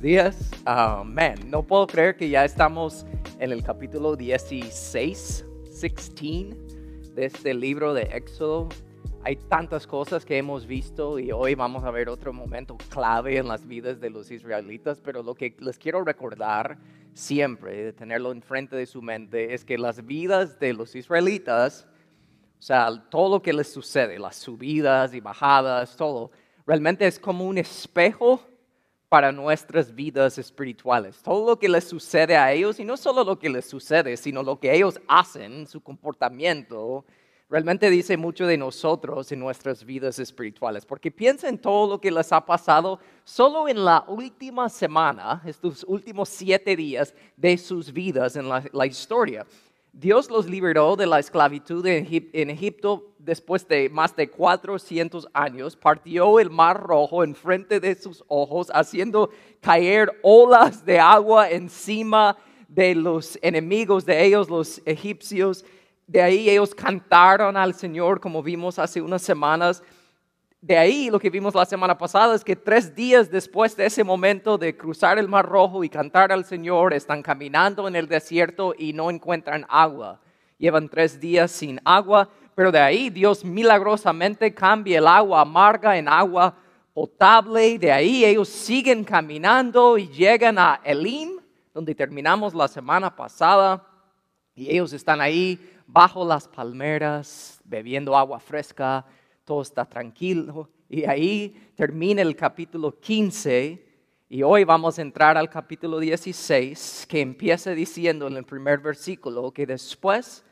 Días. Amén. No puedo creer que ya estamos en el capítulo 16, 16 de este libro de Éxodo. Hay tantas cosas que hemos visto y hoy vamos a ver otro momento clave en las vidas de los israelitas, pero lo que les quiero recordar siempre, de tenerlo enfrente de su mente, es que las vidas de los israelitas, o sea, todo lo que les sucede, las subidas y bajadas, todo, realmente es como un espejo para nuestras vidas espirituales. Todo lo que les sucede a ellos, y no solo lo que les sucede, sino lo que ellos hacen, su comportamiento, realmente dice mucho de nosotros en nuestras vidas espirituales. Porque piensa en todo lo que les ha pasado solo en la última semana, estos últimos siete días de sus vidas en la, la historia. Dios los liberó de la esclavitud en Egipto después de más de 400 años, partió el mar rojo en frente de sus ojos, haciendo caer olas de agua encima de los enemigos de ellos, los egipcios. De ahí ellos cantaron al Señor, como vimos hace unas semanas de ahí lo que vimos la semana pasada es que tres días después de ese momento de cruzar el Mar Rojo y cantar al Señor, están caminando en el desierto y no encuentran agua. Llevan tres días sin agua, pero de ahí Dios milagrosamente cambia el agua amarga en agua potable. De ahí ellos siguen caminando y llegan a Elim, donde terminamos la semana pasada. Y ellos están ahí bajo las palmeras, bebiendo agua fresca todo está tranquilo. Y ahí termina el capítulo 15 y hoy vamos a entrar al capítulo 16 que empieza diciendo en el primer versículo que después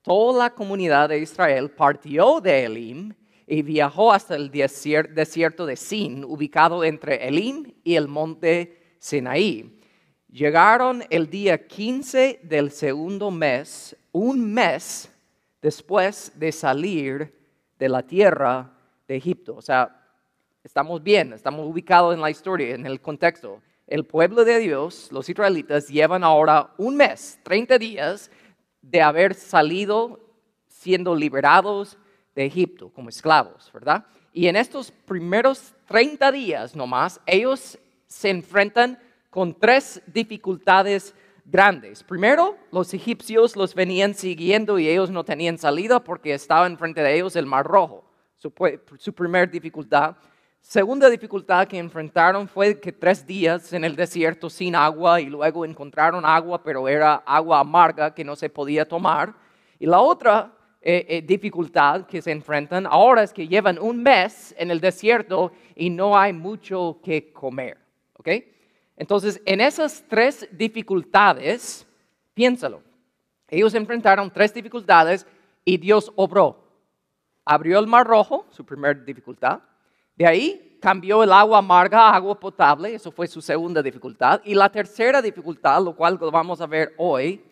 toda la comunidad de Israel partió de Elim y viajó hasta el desierto de Sin, ubicado entre Elim y el monte Sinaí. Llegaron el día 15 del segundo mes, un mes después de salir de la tierra de Egipto. O sea, estamos bien, estamos ubicados en la historia, en el contexto. El pueblo de Dios, los israelitas, llevan ahora un mes, 30 días, de haber salido siendo liberados de Egipto como esclavos, ¿verdad? Y en estos primeros 30 días nomás, ellos se enfrentan con tres dificultades grandes. Primero, los egipcios los venían siguiendo y ellos no tenían salida porque estaba enfrente de ellos el Mar Rojo, su, su primera dificultad. Segunda dificultad que enfrentaron fue que tres días en el desierto sin agua y luego encontraron agua, pero era agua amarga que no se podía tomar. Y la otra eh, eh, dificultad que se enfrentan ahora es que llevan un mes en el desierto y no hay mucho que comer. ¿ok?, entonces, en esas tres dificultades, piénsalo, ellos enfrentaron tres dificultades y Dios obró. Abrió el mar rojo, su primera dificultad. De ahí cambió el agua amarga a agua potable, eso fue su segunda dificultad. Y la tercera dificultad, lo cual vamos a ver hoy,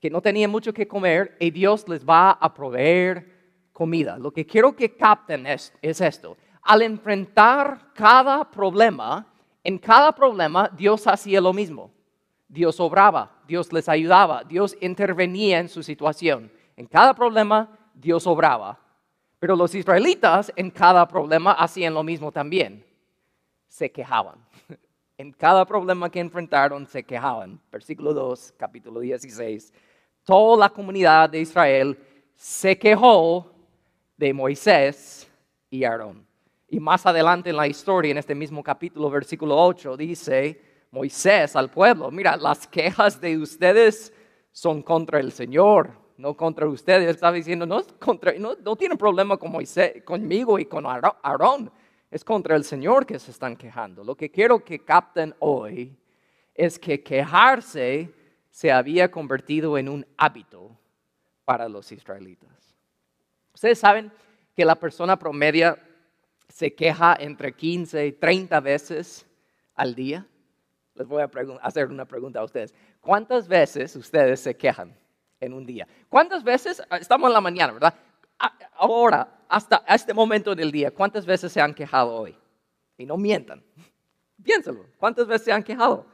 que no tenían mucho que comer y Dios les va a proveer comida. Lo que quiero que capten es, es esto. Al enfrentar cada problema, en cada problema Dios hacía lo mismo. Dios obraba, Dios les ayudaba, Dios intervenía en su situación. En cada problema Dios obraba. Pero los israelitas en cada problema hacían lo mismo también. Se quejaban. En cada problema que enfrentaron se quejaban. Versículo 2, capítulo 16. Toda la comunidad de Israel se quejó de Moisés y Aarón. Y más adelante en la historia, en este mismo capítulo, versículo 8, dice Moisés al pueblo, mira, las quejas de ustedes son contra el Señor, no contra ustedes. Estaba diciendo, no, contra, no, no tienen problema con Moisés, conmigo y con Aarón, es contra el Señor que se están quejando. Lo que quiero que capten hoy es que quejarse se había convertido en un hábito para los israelitas. Ustedes saben que la persona promedia se queja entre 15 y 30 veces al día? Les voy a hacer una pregunta a ustedes. ¿Cuántas veces ustedes se quejan en un día? ¿Cuántas veces, ah, estamos en la mañana, ¿verdad? Ahora, hasta este momento del día, ¿cuántas veces se han quejado hoy? Y no mientan. Piénsalo, ¿cuántas veces se han quejado?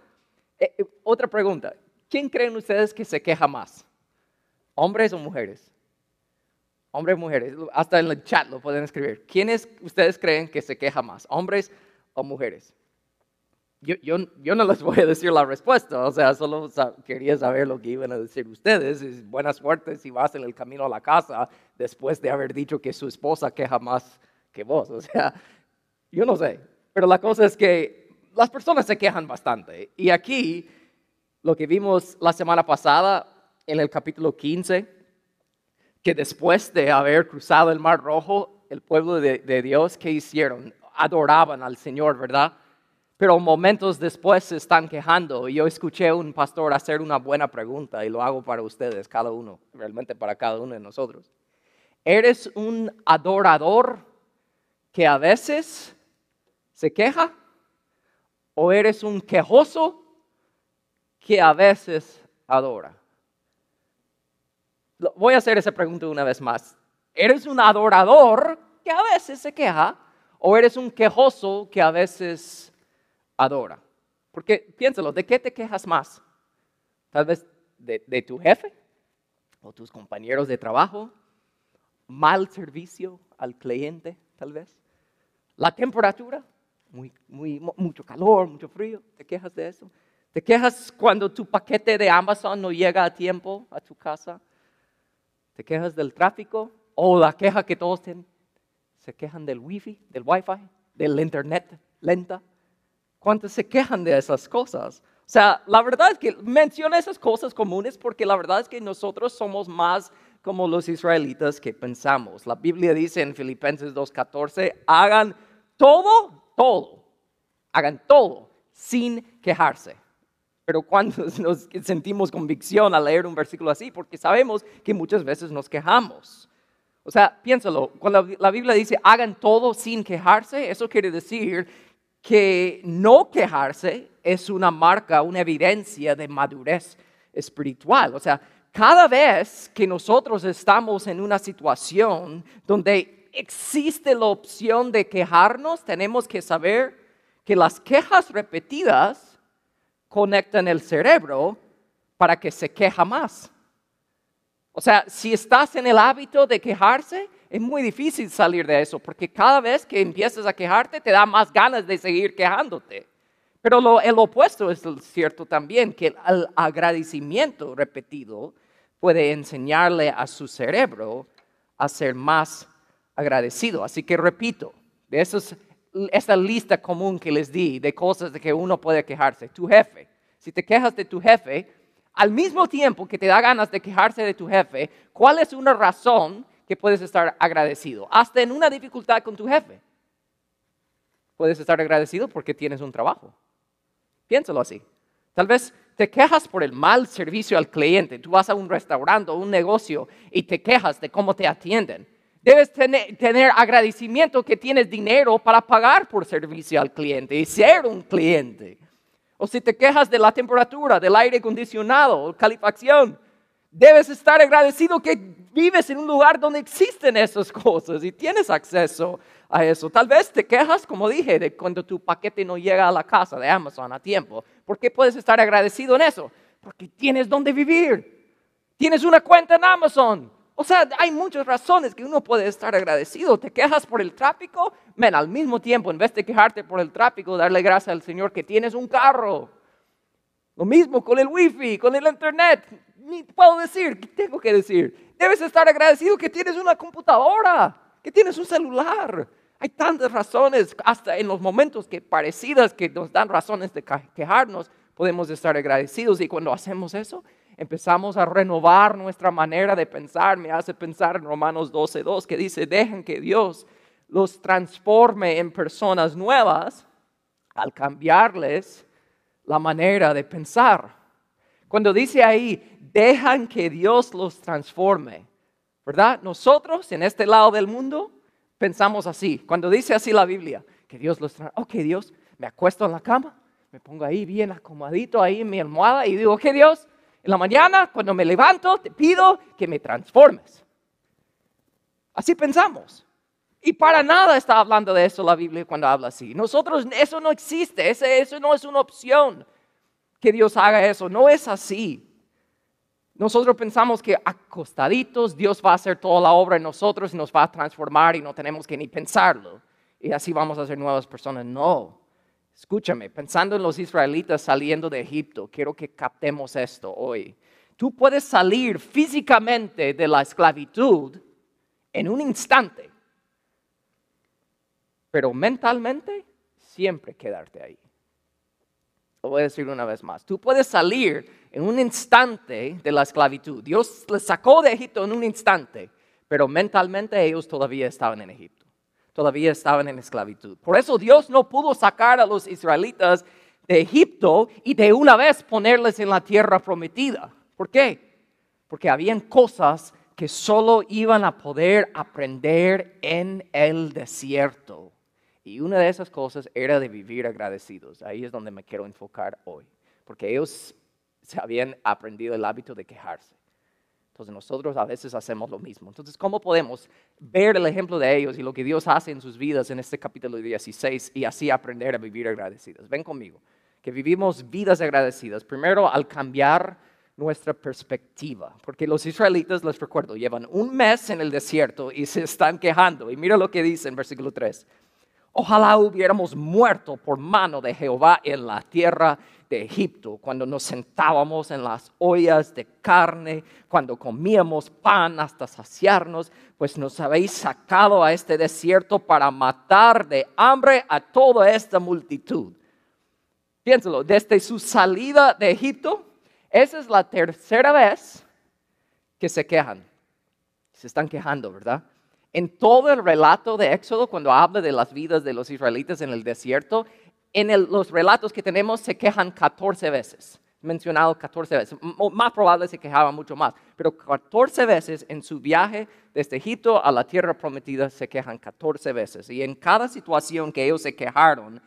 Eh, eh, otra pregunta, ¿quién creen ustedes que se queja más? ¿Hombres o mujeres? Hombres, mujeres, hasta en el chat lo pueden escribir. ¿Quiénes ustedes creen que se queja más, hombres o mujeres? yo, yo, yo, no les voy a decir la respuesta, o sea, solo quería saber lo que iban a decir ustedes. Es buena suerte si vas en el camino a la casa después de haber dicho que su esposa queja más que vos. O sea, yo no sé, pero la cosa es que las personas se quejan bastante. Y aquí, lo que vimos la semana pasada en el capítulo 15, que después de haber cruzado el Mar Rojo, el pueblo de, Dios, ¿qué hicieron? Adoraban al Señor, ¿verdad? pero momentos después se están quejando. Y yo escuché a un pastor hacer una buena pregunta y lo hago para ustedes, cada uno, realmente para cada uno de nosotros. ¿Eres un adorador que a veces se queja? ¿O eres un quejoso que a veces adora? Voy a hacer esa pregunta una vez más. ¿Eres un adorador que a veces se queja? ¿O eres un quejoso que a veces adora. Porque piénsalo, ¿de qué te quejas más? Tal vez de, tu jefe o tus compañeros de trabajo, mal servicio al cliente, tal vez. La temperatura, muy, muy, mucho calor, mucho frío, ¿te quejas de eso? ¿Te quejas cuando tu paquete de Amazon no llega a tiempo a tu casa? ¿Te quejas del tráfico? ¿O la queja que todos tienen? ¿Se quejan del wifi, del wifi, del internet lenta? ¿Cuántos se quejan de esas cosas? O sea, la verdad es que menciona esas cosas comunes porque la verdad es que nosotros somos más como los israelitas que pensamos. La Biblia dice en Filipenses 2.14, hagan todo, todo, hagan todo sin quejarse. Pero cuando nos sentimos convicción al leer un versículo así, porque sabemos que muchas veces nos quejamos. O sea, piénsalo, cuando la Biblia dice hagan todo sin quejarse, eso quiere decir que no quejarse es una marca, una evidencia de madurez espiritual. O sea, cada vez que nosotros estamos en una situación donde existe la opción de quejarnos, tenemos que saber que las quejas repetidas conectan el cerebro para que se queja más. O sea, si estás en el hábito de quejarse, es muy difícil salir de eso, porque cada vez que empiezas a quejarte te da más ganas de seguir quejándote. Pero lo, el opuesto es cierto también, que el agradecimiento repetido puede enseñarle a su cerebro a ser más agradecido. Así que repito, de esos, esa lista común que les di de cosas de que uno puede quejarse, tu jefe, si te quejas de tu jefe, al mismo tiempo que te da ganas de quejarse de tu jefe, ¿cuál es una razón que puedes estar agradecido, hasta en una dificultad con tu jefe. Puedes estar agradecido porque tienes un trabajo. Piénsalo así. Tal vez te quejas por el mal servicio al cliente. Tú vas a un restaurante o un negocio y te quejas de cómo te atienden. Debes tener, agradecimiento que tienes dinero para pagar por servicio al cliente y ser un cliente. O si te quejas de la temperatura, del aire acondicionado, calefacción, debes estar agradecido que vives en un lugar donde existen esas cosas y tienes acceso a eso. Tal vez te quejas, como dije, de cuando tu paquete no llega a la casa de Amazon a tiempo. ¿Por qué puedes estar agradecido en eso? Porque tienes donde vivir. Tienes una cuenta en Amazon. O sea, hay muchas razones que uno puede estar agradecido. Te quejas por el tráfico, men, al mismo tiempo, en vez de quejarte por el tráfico, darle gracias al Señor que tienes un carro. Lo mismo con el wifi, con el internet ni puedo decir, ¿qué tengo que decir? Debes estar agradecido que tienes una computadora, que tienes un celular. Hay tantas razones, hasta en los momentos que parecidas que nos dan razones de quejarnos, podemos estar agradecidos y cuando hacemos eso, empezamos a renovar nuestra manera de pensar. Me hace pensar en Romanos 12.2 que dice, dejen que Dios los transforme en personas nuevas al cambiarles la manera de pensar. Cuando dice ahí, dejan que Dios los transforme. ¿Verdad? Nosotros en este lado del mundo pensamos así. Cuando dice así la Biblia, que Dios los transforme. Ok, Dios, me acuesto en la cama, me pongo ahí bien acomodito ahí en mi almohada y digo, ok, Dios, en la mañana cuando me levanto te pido que me transformes. Así pensamos. Y para nada está hablando de eso la Biblia cuando habla así. Nosotros, eso no existe, eso no es una opción que Dios haga eso, no es así. Nosotros pensamos que acostaditos Dios va a hacer toda la obra en nosotros y nos va a transformar y no tenemos que ni pensarlo. Y así vamos a ser nuevas personas. No, Escúchame, pensando en los israelitas saliendo de Egipto, quiero que captemos esto hoy. Tú puedes salir físicamente de la esclavitud en un instante, pero mentalmente siempre quedarte ahí. Lo voy a decir una vez más. Tú puedes salir en un instante de la esclavitud. Dios les sacó de Egipto en un instante, pero mentalmente ellos todavía estaban en Egipto. Todavía estaban en esclavitud. Por eso Dios no pudo sacar a los israelitas de Egipto y de una vez ponerles en la tierra prometida. ¿Por qué? Porque habían cosas que solo iban a poder aprender en el desierto. Y una de esas cosas era de vivir agradecidos. Ahí es donde me quiero enfocar hoy. Porque ellos se habían aprendido el hábito de quejarse. Entonces nosotros a veces hacemos lo mismo. Entonces, ¿cómo podemos ver el ejemplo de ellos y lo que Dios hace en sus vidas en este capítulo 16 y así aprender a vivir agradecidos? Ven conmigo, que vivimos vidas agradecidas. Primero, al cambiar nuestra perspectiva. Porque los israelitas, les recuerdo, llevan un mes en el desierto y se están quejando. Y mira lo que dice en versículo 3. Ojalá hubiéramos muerto por mano de Jehová en la tierra de Egipto, cuando nos sentábamos en las ollas de carne, cuando comíamos pan hasta saciarnos, pues nos habéis sacado a este desierto para matar de hambre a toda esta multitud. Piénsalo, desde su salida de Egipto esa es la tercera vez que se quejan. Se están quejando, ¿verdad? En todo el relato de Éxodo, cuando habla de las vidas de los israelitas en el desierto, en los relatos que tenemos se quejan 14 veces. Mencionado 14 veces. más probable se quejaban mucho más. Pero 14 veces en su viaje desde Egipto a la tierra prometida se quejan 14 veces. Y en cada situación que ellos se quejaron,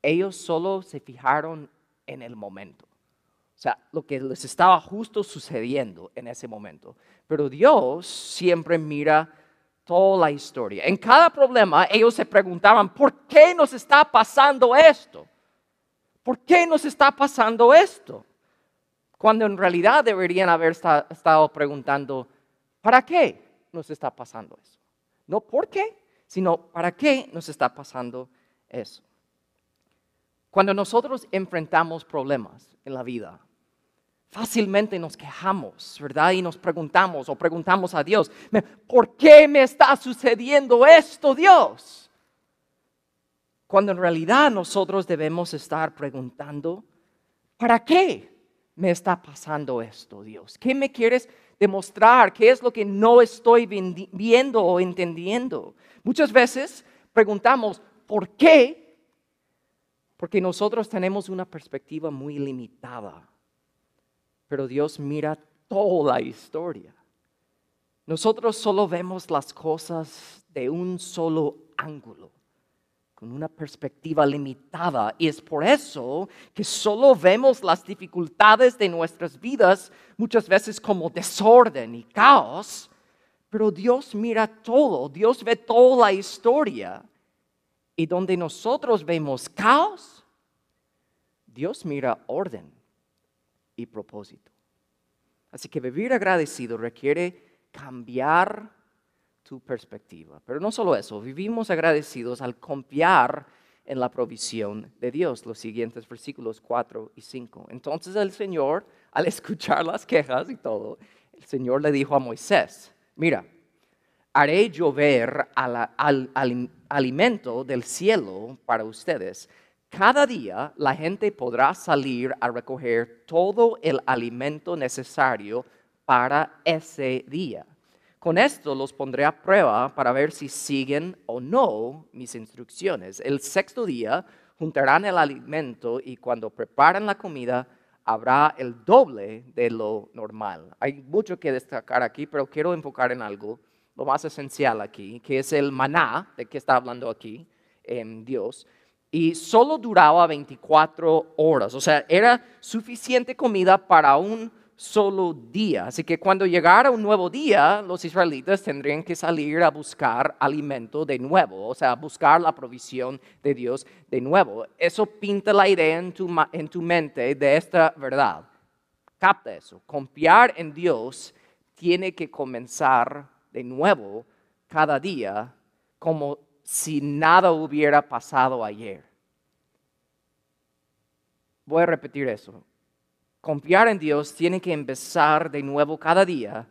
ellos solo se fijaron en el momento. O sea, lo que les estaba justo sucediendo en ese momento. Pero Dios siempre mira toda la historia. En cada problema ellos se preguntaban, ¿por qué nos está pasando esto? ¿Por qué nos está pasando esto? Cuando en realidad deberían haber estado preguntando, ¿para qué nos está pasando eso? No por qué, sino para qué nos está pasando eso. Cuando nosotros enfrentamos problemas en la vida, fácilmente nos quejamos, ¿verdad? Y nos preguntamos o preguntamos a Dios, ¿por qué me está sucediendo esto, Dios? Cuando en realidad nosotros debemos estar preguntando, ¿para qué me está pasando esto, Dios? ¿Qué me quieres demostrar? ¿Qué es lo que no estoy viendo o entendiendo? Muchas veces preguntamos, ¿por qué? Porque nosotros tenemos una perspectiva muy limitada pero Dios mira toda la historia. Nosotros solo vemos las cosas de un solo ángulo, con una perspectiva limitada. Y es por eso que solo vemos las dificultades de nuestras vidas muchas veces como desorden y caos. Pero Dios mira todo, Dios ve toda la historia. Y donde nosotros vemos caos, Dios mira orden y propósito. Así que vivir agradecido requiere cambiar tu perspectiva. Pero no solo eso, vivimos agradecidos al confiar en la provisión de Dios. Los siguientes versículos 4 y 5. Entonces el Señor, al escuchar las quejas y todo, el Señor le dijo a Moisés, mira, haré llover al alimento del cielo para ustedes cada día la gente podrá salir a recoger todo el alimento necesario para ese día. Con esto los pondré a prueba para ver si siguen o no mis instrucciones. El sexto día juntarán el alimento y cuando preparen la comida habrá el doble de lo normal. Hay mucho que destacar aquí, pero quiero enfocar en algo, lo más esencial aquí, que es el maná, de que está hablando aquí en Dios y solo duraba 24 horas. O sea, era suficiente comida para un solo día. Así que cuando llegara un nuevo día, los israelitas tendrían que salir a buscar alimento de nuevo, o sea, buscar la provisión de Dios de nuevo. Eso pinta la idea en tu, en tu mente de esta verdad. Capta eso. Confiar en Dios tiene que comenzar de nuevo cada día como si nada hubiera pasado ayer. voy a repetir eso. Confiar en Dios tiene que empezar de nuevo cada día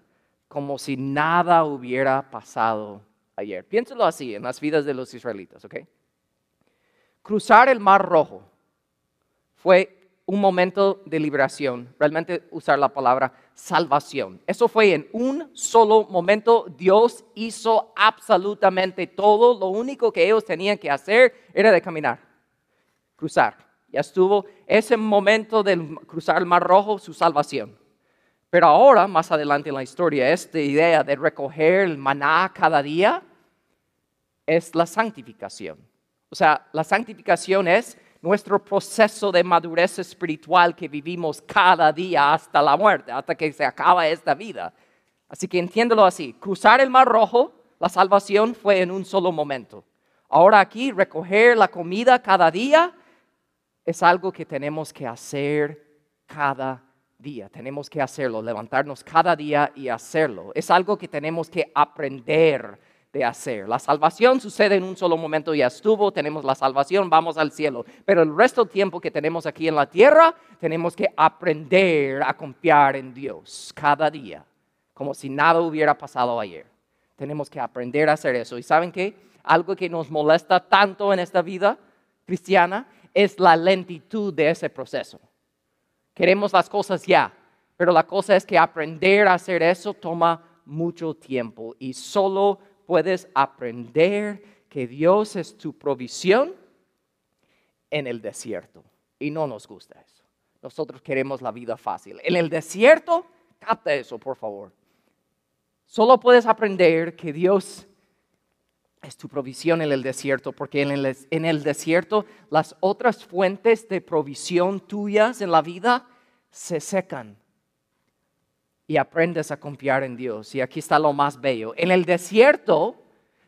como si nada hubiera pasado ayer. Piénselo así en las vidas de los israelitas, ¿ok? Cruzar el Mar Rojo fue un momento de liberación, realmente usar la palabra salvación. Eso fue en un solo momento. Dios hizo absolutamente todo. Lo único que ellos tenían que hacer era de caminar, cruzar. Ya estuvo ese momento de cruzar el Mar Rojo, su salvación. Pero ahora, más adelante en la historia, esta idea de recoger el maná cada día es la santificación. O sea, la santificación es nuestro proceso de madurez espiritual que vivimos cada día hasta la muerte, hasta que se acaba esta vida. Así que entiéndelo así, cruzar el mar rojo, la salvación fue en un solo momento. Ahora aquí, recoger la comida cada día es algo que tenemos que hacer cada día. Tenemos que hacerlo, levantarnos cada día y hacerlo. Es algo que tenemos que aprender de hacer. La salvación sucede en un solo momento, ya estuvo, tenemos la salvación, vamos al cielo. Pero el resto del tiempo que tenemos aquí en la tierra, tenemos que aprender a confiar en Dios cada día, como si nada hubiera pasado ayer. Tenemos que aprender a hacer eso. ¿Y saben qué? Algo que nos molesta tanto en esta vida cristiana es la lentitud de ese proceso. Queremos las cosas ya, pero la cosa es que aprender a hacer eso toma mucho tiempo y solo puedes aprender que Dios es tu provisión en el desierto. Y no nos gusta eso. Nosotros queremos la vida fácil. En el desierto, capta eso, por favor. Solo puedes aprender que Dios es tu provisión en el desierto, porque en el, en el, desierto las otras fuentes de provisión tuyas en la vida se secan y aprendes a confiar en Dios. Y aquí está lo más bello. En el desierto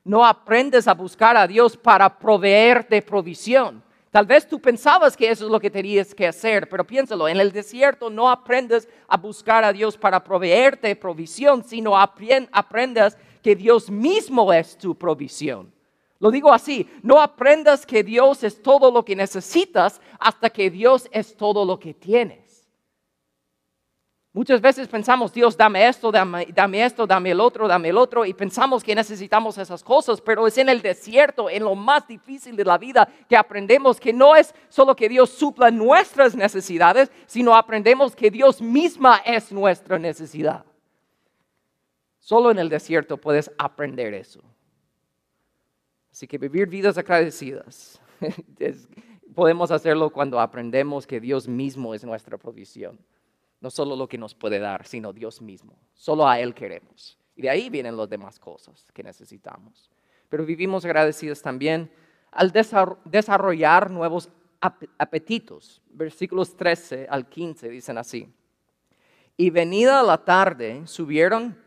no aprendes a buscar a Dios para proveerte provisión. Tal vez tú pensabas que eso es lo que tenías que hacer, pero piénsalo, en el desierto no aprendes a buscar a Dios para proveerte provisión, sino aprendes que Dios mismo es tu provisión. Lo digo así, no aprendas que Dios es todo lo que necesitas hasta que Dios es todo lo que tienes. Muchas veces pensamos, Dios, dame esto, dame, esto, dame el otro, dame el otro, y pensamos que necesitamos esas cosas, pero es en el desierto, en lo más difícil de la vida, que aprendemos que no es solo que Dios supla nuestras necesidades, sino aprendemos que Dios misma es nuestra necesidad. Solo en el desierto puedes aprender eso. Así que vivir vidas agradecidas, podemos hacerlo cuando aprendemos que Dios mismo es nuestra provisión. No solo lo que nos puede dar, sino Dios mismo. Solo a Él queremos. Y de ahí vienen las demás cosas que necesitamos. Pero vivimos agradecidos también al desarrollar nuevos apetitos. Versículos 13 al 15 dicen así. Y venida la tarde, subieron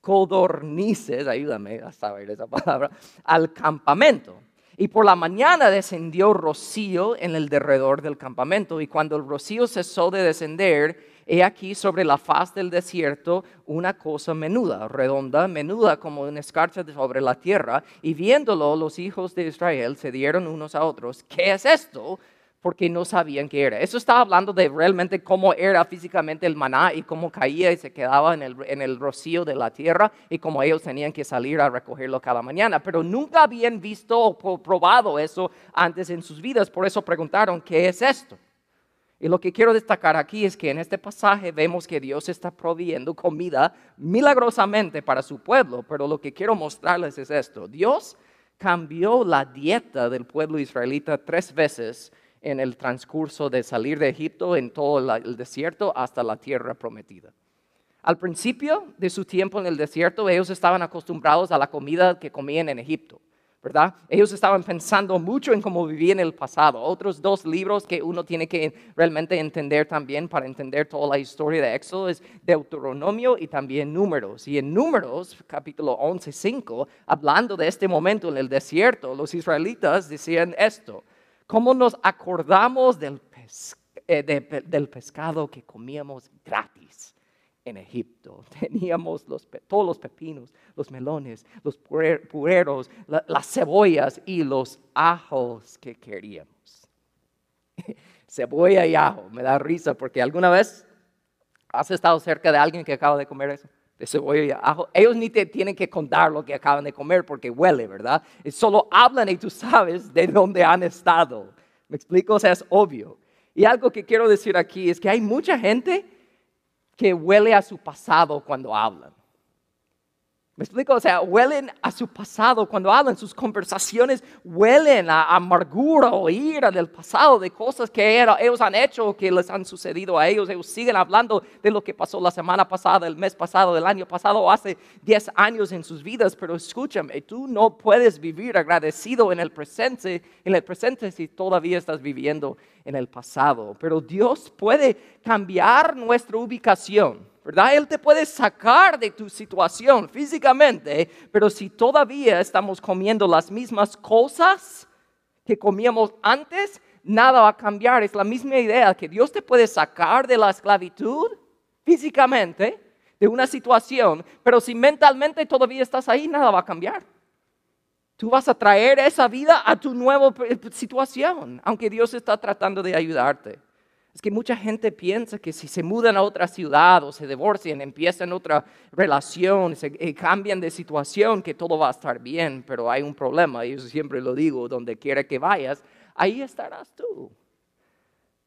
codornices, ayúdame a saber esa palabra, al campamento y por la mañana descendió rocío en el derredor del campamento. Y cuando el rocío cesó de descender, he aquí sobre la faz del desierto una cosa menuda, redonda, menuda como una escarcha sobre la tierra. Y viéndolo, los hijos de Israel se dieron unos a otros, ¿qué es esto? Porque no sabían qué era. Eso estaba hablando de realmente cómo era físicamente el maná y cómo caía y se quedaba en el, en el rocío de la tierra y cómo ellos tenían que salir a recogerlo cada mañana. Pero nunca habían visto o probado eso antes en sus vidas, por eso preguntaron, ¿qué es esto? Y lo que quiero destacar aquí es que en este pasaje vemos que Dios está proveyendo comida milagrosamente para su pueblo, pero lo que quiero mostrarles es esto. Dios cambió la dieta del pueblo israelita tres veces en el transcurso de salir de Egipto en todo el desierto hasta la tierra prometida. Al principio de su tiempo en el desierto, ellos estaban acostumbrados a la comida que comían en Egipto, ¿verdad? Ellos estaban pensando mucho en cómo vivían en el pasado. Otros dos libros que uno tiene que realmente entender también para entender toda la historia de Éxodo es Deuteronomio y también Números. Y en Números, capítulo 11, 5, hablando de este momento en el desierto, los israelitas decían esto. ¿Cómo nos acordamos del, eh, del pescado que comíamos gratis en Egipto? Teníamos los, todos los pepinos, los melones, los pueros, las cebollas y los ajos que queríamos. cebolla y ajo. Me da risa porque alguna vez has estado cerca de alguien que acaba de comer eso, y. Ellos ni te tienen que contar lo que acaban de comer porque huele, ¿verdad? solo hablan y tú sabes de dónde han estado. ¿Me explico? O sea, es obvio. Y algo que quiero decir aquí es que hay mucha gente que huele a su pasado cuando hablan. ¿Me explico? O sea, huelen a su pasado cuando hablan, sus conversaciones huelen a amargura o ira del pasado, de cosas que ellos han hecho o que les han sucedido a ellos. Ellos siguen hablando de lo que pasó la semana pasada, el mes pasado, el año pasado, o hace 10 años en sus vidas. Pero escúchame, tú no puedes vivir agradecido en el presente, en el presente si todavía estás viviendo en el pasado. Pero Dios puede cambiar nuestra ubicación ¿verdad? Él te puede sacar de tu situación físicamente, pero si todavía estamos comiendo las mismas cosas que comíamos antes, nada va a cambiar. Es la misma idea que Dios te puede sacar de la esclavitud físicamente, de una situación, pero si mentalmente todavía estás ahí, nada va a cambiar. Tú vas a traer esa vida a tu nueva situación, aunque Dios está tratando de ayudarte. Es que mucha gente piensa que si se mudan a otra ciudad o se divorcian, empiezan otra relación, se eh, cambian de situación, que todo va a estar bien, pero hay un problema, y yo siempre lo digo, donde quiera que vayas, ahí estarás tú.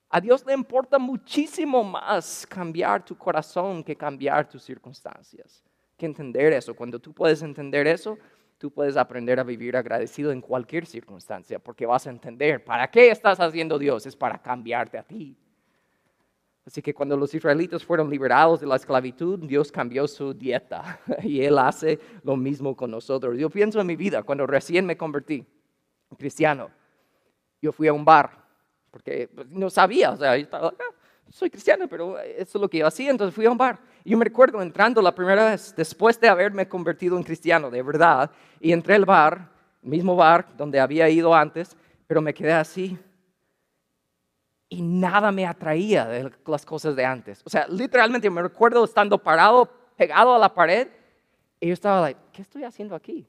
A Dios le importa muchísimo más cambiar tu corazón que cambiar tus circunstancias. Que entender eso. Cuando tú puedes entender eso, tú puedes aprender a vivir agradecido en cualquier circunstancia, porque vas a entender, ¿para qué estás haciendo Dios? Es para cambiarte a ti. Así que cuando los israelitas fueron liberados de la esclavitud, Dios cambió su dieta y Él hace lo mismo con nosotros. Yo pienso en mi vida, cuando recién me convertí en cristiano, yo fui a un bar, porque pues, no sabía, o sea, yo estaba, ah, soy cristiano, pero eso es lo que yo hacía, entonces fui a un bar. Yo me recuerdo entrando la primera vez, después de haberme convertido en cristiano, de verdad, y entré al bar, mismo bar donde había ido antes, pero me quedé así y nada me atraía de las cosas de antes. O sea, literalmente me recuerdo estando parado, pegado a la pared, y yo estaba like, ¿qué estoy haciendo aquí?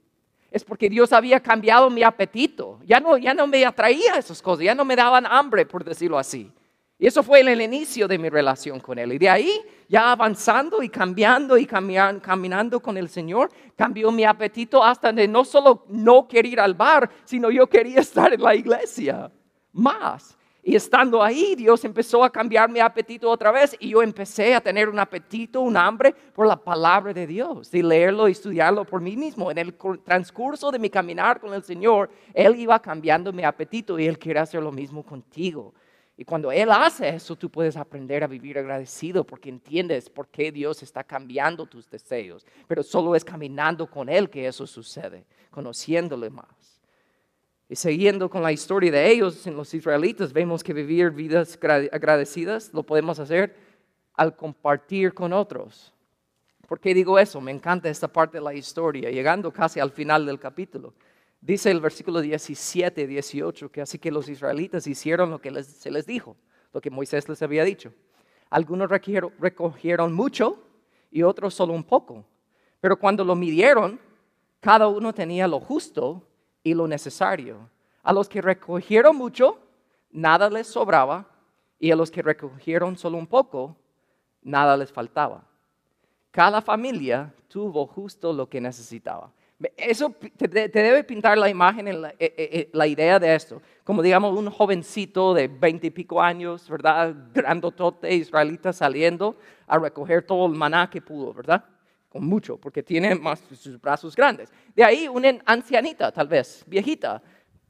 Es porque Dios había cambiado mi apetito. Ya no, ya no me atraía esas cosas, ya no me daban hambre, por decirlo así. Y eso fue el inicio de mi relación con Él. Y de ahí, ya avanzando y cambiando y caminando con el Señor, cambió mi apetito hasta de no solo no querer ir al bar, sino yo quería estar en la iglesia más. Y estando ahí, Dios empezó a cambiar mi apetito otra vez y yo empecé a tener un apetito, un hambre por la palabra de Dios, de leerlo y estudiarlo por mí mismo. En el transcurso de mi caminar con el Señor, Él iba cambiando mi apetito y Él quiere hacer lo mismo contigo. Y cuando Él hace eso, tú puedes aprender a vivir agradecido porque entiendes por qué Dios está cambiando tus deseos. Pero solo es caminando con Él que eso sucede, conociéndole más. Y siguiendo con la historia de ellos, en los israelitas, vemos que vivir vidas agradecidas lo podemos hacer al compartir con otros. ¿Por qué digo eso? Me encanta esta parte de la historia, llegando casi al final del capítulo. Dice el versículo 17, 18, que así que los israelitas hicieron lo que se les dijo, lo que Moisés les había dicho. Algunos recogieron mucho y otros solo un poco. Pero cuando lo midieron, cada uno tenía lo justo y lo necesario. A los que recogieron mucho, nada les sobraba, y a los que recogieron solo un poco, nada les faltaba. Cada familia tuvo justo lo que necesitaba. Eso te, debe pintar la imagen, la, eh, eh, eh, la, idea de esto. Como digamos un jovencito de veinte y pico años, ¿verdad? Grandotote israelita saliendo a recoger todo el maná que pudo, ¿verdad? con mucho, porque tiene más sus brazos grandes. De ahí una ancianita, tal vez, viejita,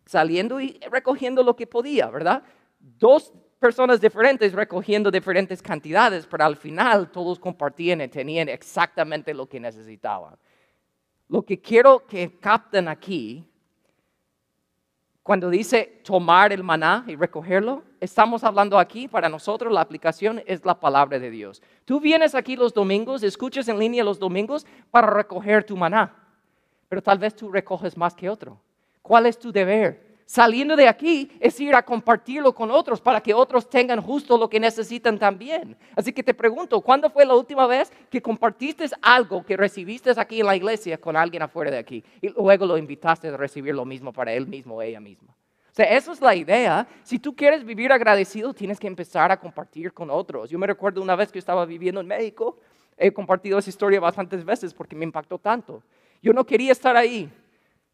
saliendo y recogiendo lo que podía, ¿verdad? Dos personas diferentes recogiendo diferentes cantidades, pero al final todos compartían y tenían exactamente lo que necesitaban. Lo que quiero que capten aquí cuando dice tomar el maná y recogerlo, estamos hablando aquí, para nosotros la aplicación es la palabra de Dios. Tú vienes aquí los domingos, escuchas en línea los domingos para recoger tu maná, pero tal vez tú recoges más que otro. ¿Cuál es tu deber? Saliendo de aquí es ir a compartirlo con otros para que otros tengan justo lo que necesitan también. Así que te pregunto, ¿cuándo fue la última vez que compartiste algo que recibiste aquí en la iglesia con alguien afuera de aquí y luego lo invitaste a recibir lo mismo para él mismo o ella misma? O sea, eso es la idea. Si tú quieres vivir agradecido, tienes que empezar a compartir con otros. Yo me recuerdo una vez que estaba viviendo en México, he compartido esa historia bastantes veces porque me impactó tanto. Yo no quería estar ahí.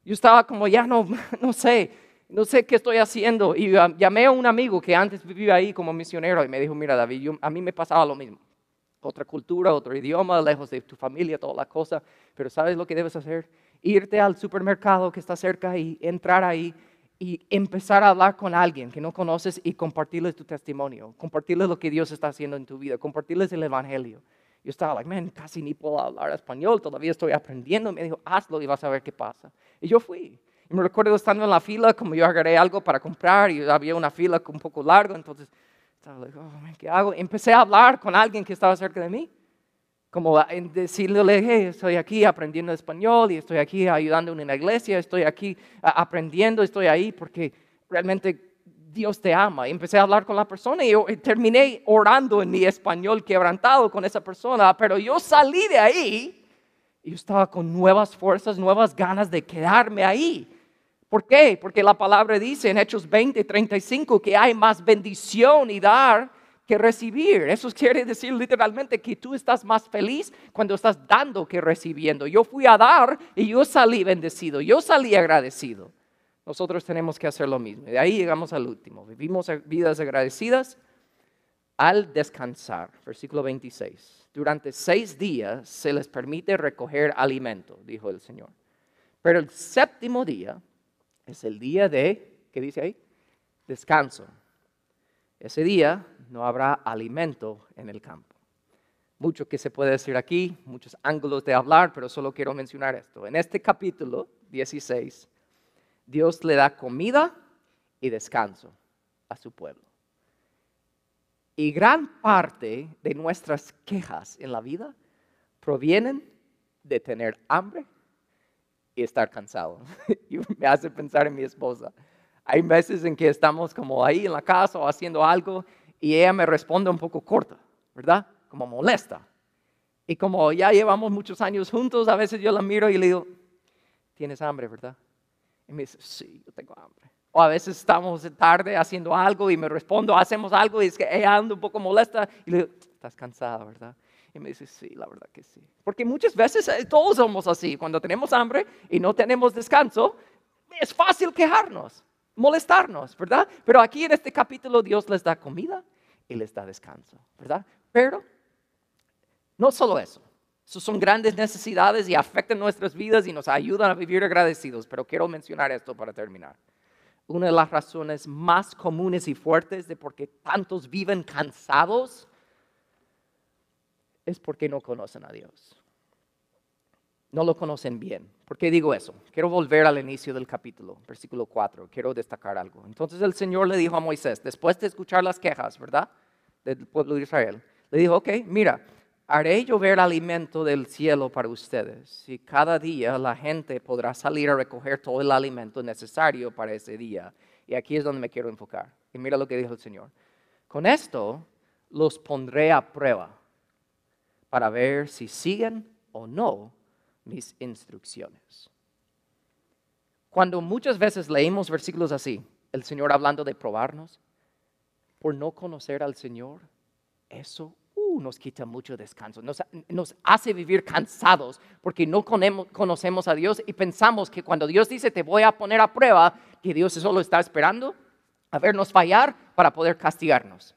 Yo estaba como, ya no, no sé, no sé qué estoy haciendo. Y llamé a un amigo que antes vivía ahí como misionero y me dijo, mira David, a mí me pasaba lo mismo. Otra cultura, otro idioma, lejos de tu familia, toda la cosa. Pero ¿sabes lo que debes hacer? Irte al supermercado que está cerca y entrar ahí y empezar a hablar con alguien que no conoces y compartirles tu testimonio, compartirles lo que Dios está haciendo en tu vida, compartirles el Evangelio. Yo estaba like, man, casi ni puedo hablar español, todavía estoy aprendiendo. Me dijo, hazlo y vas a ver qué pasa. Y yo fui. Y me recuerdo estando en la fila, como yo agarré algo para comprar y había una fila un poco larga, entonces estaba like, oh, ¿qué hago? empecé a hablar con alguien que estaba cerca de mí como en decirle, hey, estoy aquí aprendiendo español y estoy aquí ayudando en la iglesia, estoy aquí aprendiendo, estoy ahí porque realmente Dios te ama. Y empecé a hablar con la persona y, terminé orando en mi español quebrantado con esa persona, pero yo salí de ahí y yo estaba con nuevas fuerzas, nuevas ganas de quedarme ahí. ¿Por qué? Porque la palabra dice en Hechos 20, 35 que hay más bendición y dar que recibir. Eso quiere decir literalmente que tú estás más feliz cuando estás dando que recibiendo. Yo fui a dar y yo salí bendecido, yo salí agradecido. Nosotros tenemos que hacer lo mismo. De ahí llegamos al último. Vivimos vidas agradecidas al descansar. Versículo 26. Durante seis días se les permite recoger alimento, dijo el Señor. Pero el séptimo día es el día de, ¿qué dice ahí? Descanso. Ese día no habrá alimento en el campo. Mucho que se puede decir aquí, muchos ángulos de hablar, pero solo quiero mencionar esto. En este capítulo 16, Dios le da comida y descanso a su pueblo. Y gran parte de nuestras quejas en la vida provienen de tener hambre y estar cansado. y me hace pensar en mi esposa. Hay meses en que estamos como ahí en la casa o haciendo algo y ella me responde un poco corta, ¿verdad? Como molesta. Y como ya llevamos muchos años juntos, a veces yo la miro y le digo, tienes hambre, ¿verdad? Y me dice, sí, yo tengo hambre. O a veces estamos tarde haciendo algo y me respondo, hacemos algo y es que ella anda un poco molesta y le digo, estás cansada, ¿verdad? Y me dice, sí, la verdad que sí. Porque muchas veces eh, todos somos así. Cuando tenemos hambre y no tenemos descanso, es fácil quejarnos molestarnos, ¿verdad? Pero aquí en este capítulo Dios les da comida y les da descanso, ¿verdad? Pero no solo eso, Esas son grandes necesidades y afectan nuestras vidas y nos ayudan a vivir agradecidos, pero quiero mencionar esto para terminar. Una de las razones más comunes y fuertes de por qué tantos viven cansados es porque no conocen a Dios no lo conocen bien. ¿Por qué digo eso? Quiero volver al inicio del capítulo, versículo 4. Quiero destacar algo. Entonces el Señor le dijo a Moisés, después de escuchar las quejas, ¿verdad? Del pueblo de Israel, le dijo, ok, mira, haré llover alimento del cielo para ustedes y cada día la gente podrá salir a recoger todo el alimento necesario para ese día. Y aquí es donde me quiero enfocar. Y mira lo que dijo el Señor. Con esto los pondré a prueba para ver si siguen o no mis instrucciones. Cuando muchas veces leímos versículos así, el Señor hablando de probarnos, por no conocer al Señor, eso uh, nos quita mucho descanso, nos, nos, hace vivir cansados porque no conocemos a Dios y pensamos que cuando Dios dice te voy a poner a prueba, que Dios solo está esperando a vernos fallar para poder castigarnos.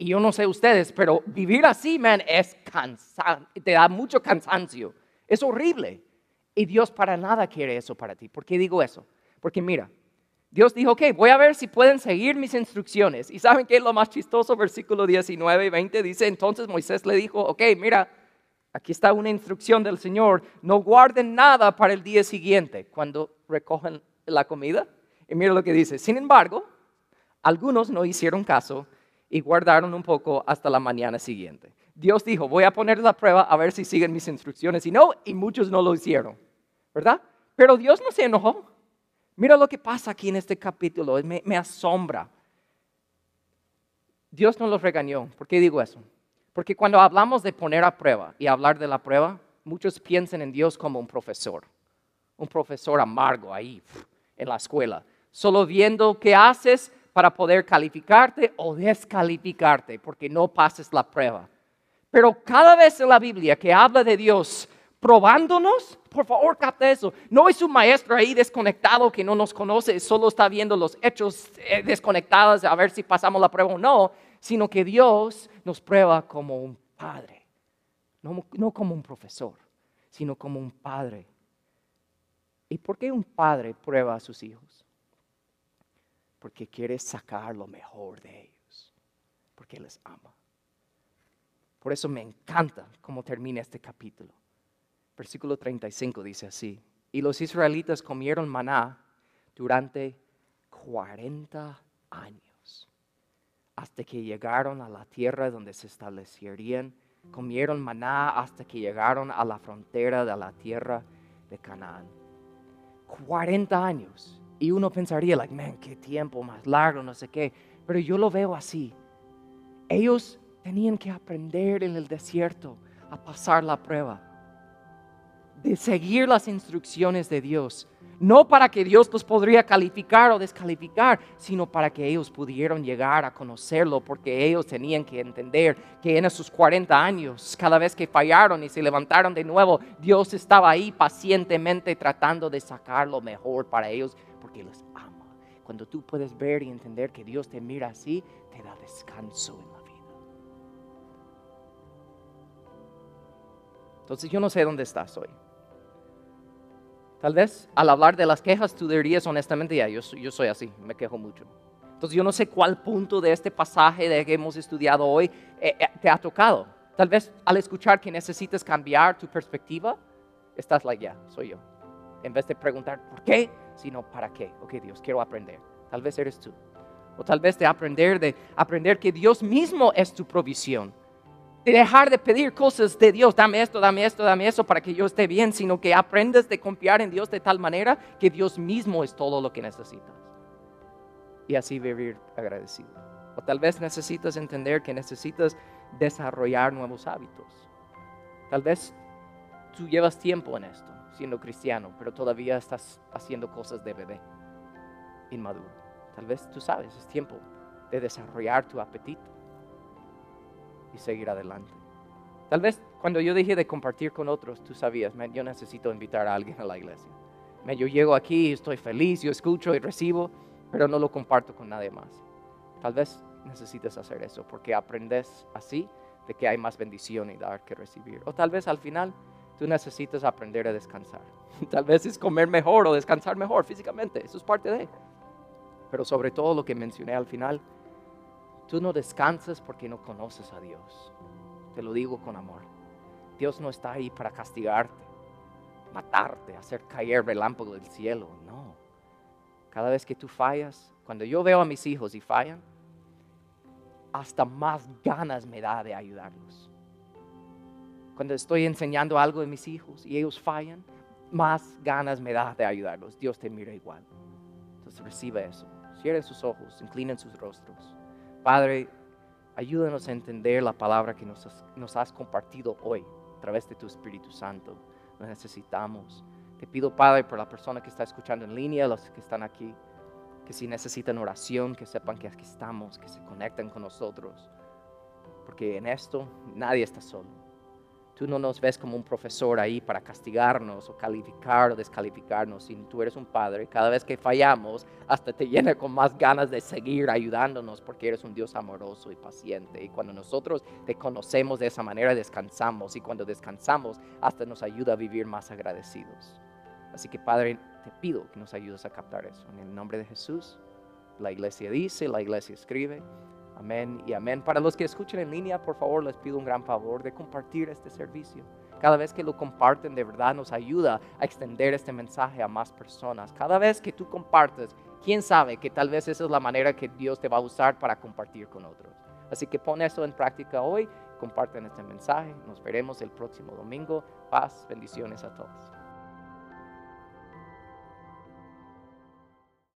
Y yo no sé ustedes, pero vivir así, man, es cansado, te da mucho cansancio. Es horrible. Y Dios para nada quiere eso para ti. ¿Por qué digo eso? Porque mira, Dios dijo, ok, voy a ver si pueden seguir mis instrucciones. ¿Y saben qué es lo más chistoso? Versículo 19 y 20 dice, entonces Moisés le dijo, ok, mira, aquí está una instrucción del Señor, no guarden nada para el día siguiente cuando recogen la comida. Y mira lo que dice, sin embargo, algunos no hicieron caso y guardaron un poco hasta la mañana siguiente. Dios dijo, voy a poner la prueba a ver si siguen mis instrucciones. Y no, y muchos no lo hicieron, ¿verdad? Pero Dios no se enojó. Mira lo que pasa aquí en este capítulo, me, me asombra. Dios no los regañó. ¿Por qué digo eso? Porque cuando hablamos de poner a prueba y hablar de la prueba, muchos piensan en Dios como un profesor, un profesor amargo ahí en la escuela solo viendo qué haces para poder calificarte o descalificarte, porque no pases la prueba. Pero cada vez en la Biblia que habla de Dios probándonos, por favor, capta eso. No es un maestro ahí desconectado que no nos conoce, solo está viendo los hechos eh, desconectados a ver si pasamos la prueba o no, sino que Dios nos prueba como un padre, no, no como un profesor, sino como un padre. ¿Y por qué un padre prueba a sus hijos? Porque quiere sacar lo mejor de ellos, porque les ama. Por eso me encanta cómo termina este capítulo. Versículo 35 dice así, y los israelitas comieron maná durante 40 años, hasta que llegaron a la tierra donde se establecerían. Comieron maná hasta que llegaron a la frontera de la tierra de Canaán. 40 años. Y uno pensaría, like, man, qué tiempo más largo, no sé qué. Pero yo lo veo así. Ellos tenían que aprender en el desierto a pasar la prueba de seguir las instrucciones de Dios. No para que Dios los podría calificar o descalificar, sino para que ellos pudieran llegar a conocerlo, porque ellos tenían que entender que en esos 40 años, cada vez que fallaron y se levantaron de nuevo, Dios estaba ahí pacientemente tratando de sacar lo mejor para ellos, porque los ama. Cuando tú puedes ver y entender que Dios te mira así, te da descanso en la vida. Entonces yo no sé dónde estás hoy. Tal vez al hablar de las quejas tú dirías honestamente, ya, yo, yo soy así, me quejo mucho. Entonces yo no sé cuál punto de este pasaje de que hemos estudiado hoy eh, eh, te ha tocado. Tal vez al escuchar que necesitas cambiar tu perspectiva, estás like, ya, soy yo. En vez de preguntar por qué, sino para qué. Ok, Dios, quiero aprender. Tal vez eres tú. O tal vez de aprender, de aprender que Dios mismo es tu provisión de dejar de pedir cosas de Dios, dame esto, dame esto, dame eso para que yo esté bien, sino que aprendes de confiar en Dios de tal manera que Dios mismo es todo lo que necesitas. Y así vivir agradecido. O tal vez necesitas entender que necesitas desarrollar nuevos hábitos. Tal vez tú llevas tiempo en esto, siendo cristiano, pero todavía estás haciendo cosas de bebé, inmaduro. Tal vez tú sabes, es tiempo de desarrollar tu apetito y seguir adelante. Tal vez cuando yo dije de compartir con otros, tú sabías, yo necesito invitar a alguien a la iglesia. yo llego aquí, estoy feliz, yo escucho y recibo, pero no lo comparto con nadie más. Tal vez necesites hacer eso porque aprendes así de que hay más bendición y dar que recibir. O tal vez al final tú necesitas aprender a descansar. Tal vez es comer mejor o descansar mejor físicamente, eso es parte de. Pero sobre todo lo que mencioné al final, Tú no descansas porque no conoces a Dios. Te lo digo con amor. Dios no está ahí para castigarte, matarte, hacer caer relámpago del cielo. No. Cada vez que tú fallas, cuando yo veo a mis hijos y fallan, hasta más ganas me da de ayudarlos. Cuando estoy enseñando algo a mis hijos y ellos fallan, más ganas me da de ayudarlos. Dios te mira igual. Entonces recibe eso. Cierren sus ojos, inclinen sus rostros. Padre, ayúdanos a entender la palabra que nos has, compartido hoy a través de tu Espíritu Santo. Lo necesitamos. Te pido, Padre, por la persona que está escuchando en línea, los que están aquí, que si necesitan oración, que sepan que aquí estamos, que se conecten con nosotros. Porque en esto nadie está solo. Tú no nos ves como un profesor ahí para castigarnos o calificar o descalificarnos, sino tú eres un padre. Cada vez que fallamos, hasta te llena con más ganas de seguir ayudándonos porque eres un Dios amoroso y paciente. Y cuando nosotros te conocemos de esa manera, descansamos. Y cuando descansamos, hasta nos ayuda a vivir más agradecidos. Así que Padre, te pido que nos ayudes a captar eso. En el nombre de Jesús, la iglesia dice, la iglesia escribe. Amén y amén. Para los que escuchen en línea, por favor, les pido un gran favor de compartir este servicio. Cada vez que lo comparten, de verdad nos ayuda a extender este mensaje a más personas. Cada vez que tú compartes, quién sabe que tal vez esa es la manera que Dios te va a usar para compartir con otros. Así que pon eso en práctica hoy, comparten este mensaje. Nos veremos el próximo domingo. Paz, bendiciones a todos.